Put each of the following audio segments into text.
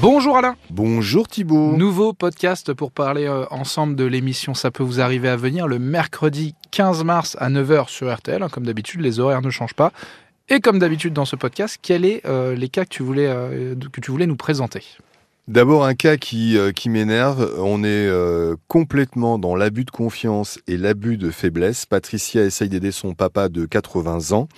Bonjour Alain. Bonjour Thibault. Nouveau podcast pour parler euh, ensemble de l'émission Ça peut vous arriver à venir le mercredi 15 mars à 9h sur RTL. Comme d'habitude, les horaires ne changent pas. Et comme d'habitude dans ce podcast, quels sont euh, les cas que tu, voulais, euh, que tu voulais nous présenter? D'abord un cas qui, euh, qui m'énerve. On est euh, complètement dans l'abus de confiance et l'abus de faiblesse. Patricia essaye d'aider son papa de 80 ans.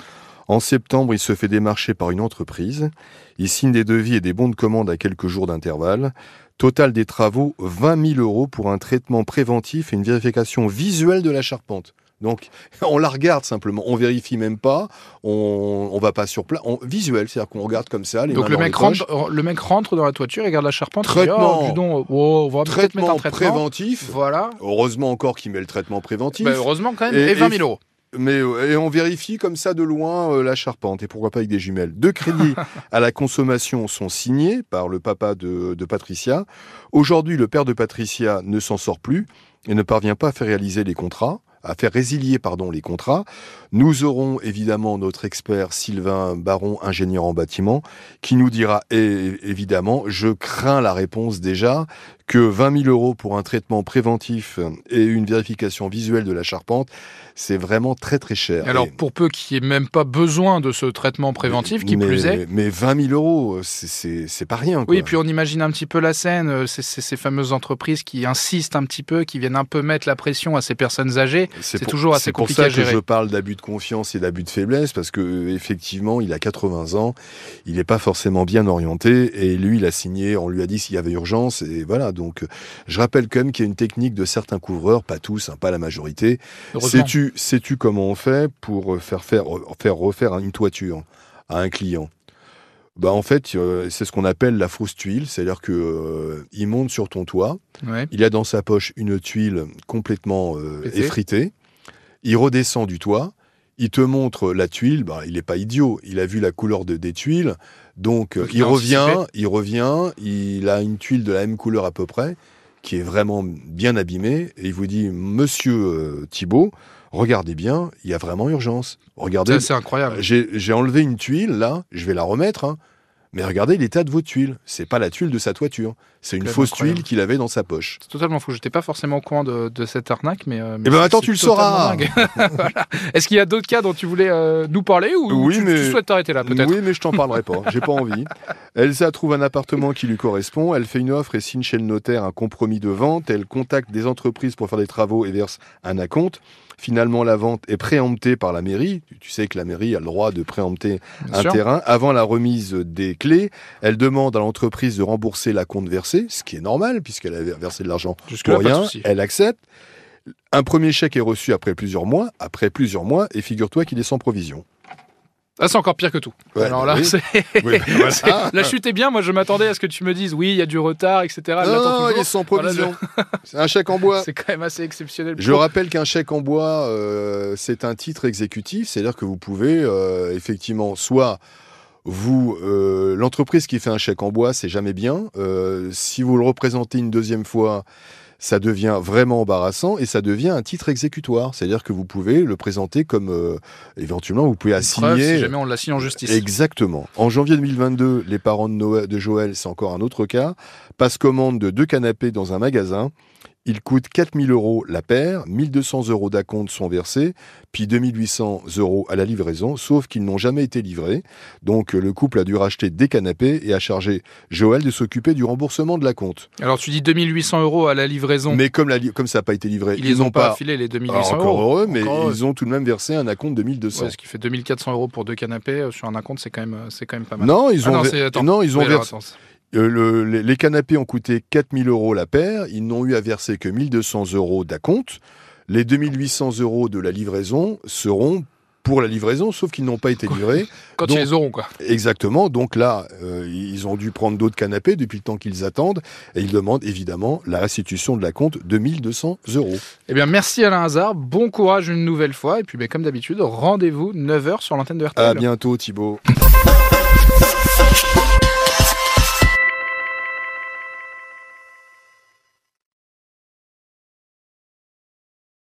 En septembre, il se fait démarcher par une entreprise. Il signe des devis et des bons de commande à quelques jours d'intervalle. Total des travaux, 20 000 euros pour un traitement préventif et une vérification visuelle de la charpente. Donc, on la regarde simplement, on vérifie même pas, on, on va pas sur place, on, visuel, c'est-à-dire qu'on regarde comme ça. Les Donc le mec, rentre, le mec rentre dans la toiture, il regarde la charpente, il dit, Traitement. oh, oh, on va peut-être mettre traitement un traitement. préventif. Voilà. Heureusement encore qu'il met le traitement préventif. Bah, heureusement quand même, Et- et, 20 et- 000 euros. Mais euh, et on vérifie comme ça de loin euh, la charpente et pourquoi pas avec des jumelles. Deux crédits à la consommation sont signés par le papa de, de Patricia. Aujourd'hui, le père de Patricia ne s'en sort plus et ne parvient pas à faire réaliser les contrats, à faire résilier pardon les contrats. Nous aurons évidemment notre expert Sylvain Baron, ingénieur en bâtiment, qui nous dira et, évidemment, je crains la réponse déjà que 20 000 euros pour un traitement préventif et une vérification visuelle de la charpente, c'est vraiment très très cher. Alors Et- pour peu qu'il n'y ait même pas besoin de ce traitement préventif, qui mais, plus est. Mais 20 000 euros, c'est- pas rien. Quoi. Oui, puis on imagine un petit peu la scène, euh, c'est ces fameuses entreprises qui insistent un petit peu, qui viennent un peu mettre la pression à ces personnes âgées. c'est toujours assez c'est pour compliqué ça à gérer. que je parle d'abus de confiance et d'abus de faiblesse, parce que euh, effectivement, il a 80 ans, il n'est pas forcément bien orienté, et lui, il a signé, on lui a dit s'il y avait urgence, et voilà. Donc, je rappelle quand même qu'il y a une technique de certains couvreurs, pas tous, hein, pas la majorité. Sais-tu sais-tu comment on fait pour euh, faire, faire, faire refaire une toiture à un client? Bah en fait, euh, c'est ce qu'on appelle la fausse tuile, c'est-à-dire que euh, il monte sur ton toit, Ouais. il a dans sa poche une tuile complètement euh, effritée. Il redescend du toit. Il te montre la tuile. Bah, il n'est pas idiot. Il a vu la couleur de, des tuiles. Donc, Donc, il revient, il revient. Il a une tuile de la même couleur à peu près, qui est vraiment bien abîmée. Et il vous dit, Monsieur euh, Thibault, regardez bien, il y a vraiment urgence. Regardez, C'est incroyable. j'ai j'ai enlevé une tuile là. Je vais la remettre. hein. Mais regardez l'état de vos tuiles. C'est pas la tuile de sa toiture. C'est une fausse incroyable. tuile qu'il avait dans sa poche. C'est totalement fou. J'étais pas forcément au courant de, de cette arnaque, mais. euh, mais Eh ben, attends, tu le sauras. Voilà. Est-ce qu'il y a d'autres cas dont tu voulais euh, nous parler ou Oui, tu, mais- tu souhaites t'arrêter là peut-être? Oui, mais je t'en parlerai pas. J'ai pas envie. Elsa trouve un appartement qui lui correspond. Elle fait une offre et signe chez le notaire un compromis de vente. Elle contacte des entreprises pour faire des travaux et verse un acompte. Finalement, la vente est préemptée par la mairie. Tu- sais que la mairie a le droit de préempter Bien un sûr. terrain avant la remise des clés. Elle demande à l'entreprise de rembourser la compte versée, ce qui est normal puisqu'elle a versé de l'argent pour rien. Elle accepte. Un premier chèque est reçu après plusieurs mois. Après plusieurs mois, et figure-toi qu'il est sans provision. Ah, c'est encore pire que tout. Ouais, Alors bah là, oui. c'est- Oui, bah voilà. c'est- la chute est bien. Moi, je m'attendais à ce que tu me dises, oui, il y a du retard, etc. Non, non, toujours. il est sans Voilà, provision. C'est un chèque en bois. C'est quand même assez exceptionnel. Je rappelle qu'un chèque en bois, euh, c'est un titre exécutif, c'est-à-dire que vous pouvez euh, effectivement soit vous, euh, l'entreprise qui fait un chèque en bois, c'est jamais bien. Si vous le représentez une deuxième fois, ça devient vraiment embarrassant et ça devient un titre exécutoire, c'est-à-dire que vous pouvez le présenter comme euh, éventuellement vous pouvez Une preuve, assigner. si jamais on l'assigne en justice. Exactement. En janvier 2022, les parents de, Noël, de Joël, c'est encore un autre cas, passent commande de deux canapés dans un magasin. Ils coûtent 4000 euros la paire, 1200 euros d'acompte sont versés, puis 2800 euros à la livraison, sauf qu'ils n'ont jamais été livrés. Donc euh, le couple a dû racheter des canapés et a chargé Joël de s'occuper du remboursement de la compte. Alors, tu dis 2800 euros à la livraison. Mais comme, la li- comme ça n'a pas été livré, ils les ont pas affilés, les 2800 Alors, encore euros. heureux, mais Encore ils ont tout de même versé un acompte de 1200. Ouais, ce qui fait 2400 euros pour deux canapés euh, sur un acompte, c'est quand même, euh, c'est quand même pas mal. non, ils Ah ont, non, c'est- attends. non, ils ont versé. Euh, le- les, les canapés ont coûté 4000 euros la paire. Ils n'ont eu à verser que 1200 euros d'acompte. Les 2800 euros de la livraison seront pour la livraison, sauf qu'ils n'ont pas été livrés. Quand Donc- ils les auront, quoi. Exactement. Donc là, euh, ils ont dû prendre d'autres canapés depuis le temps qu'ils attendent. Et ils demandent évidemment la restitution de la compte de 1200 euros. Eh bien, merci Alain Hazard. Bon courage une nouvelle fois. Et puis, ben, comme d'habitude, rendez-vous 9h sur l'antenne de RTL. À bientôt, Thibaut.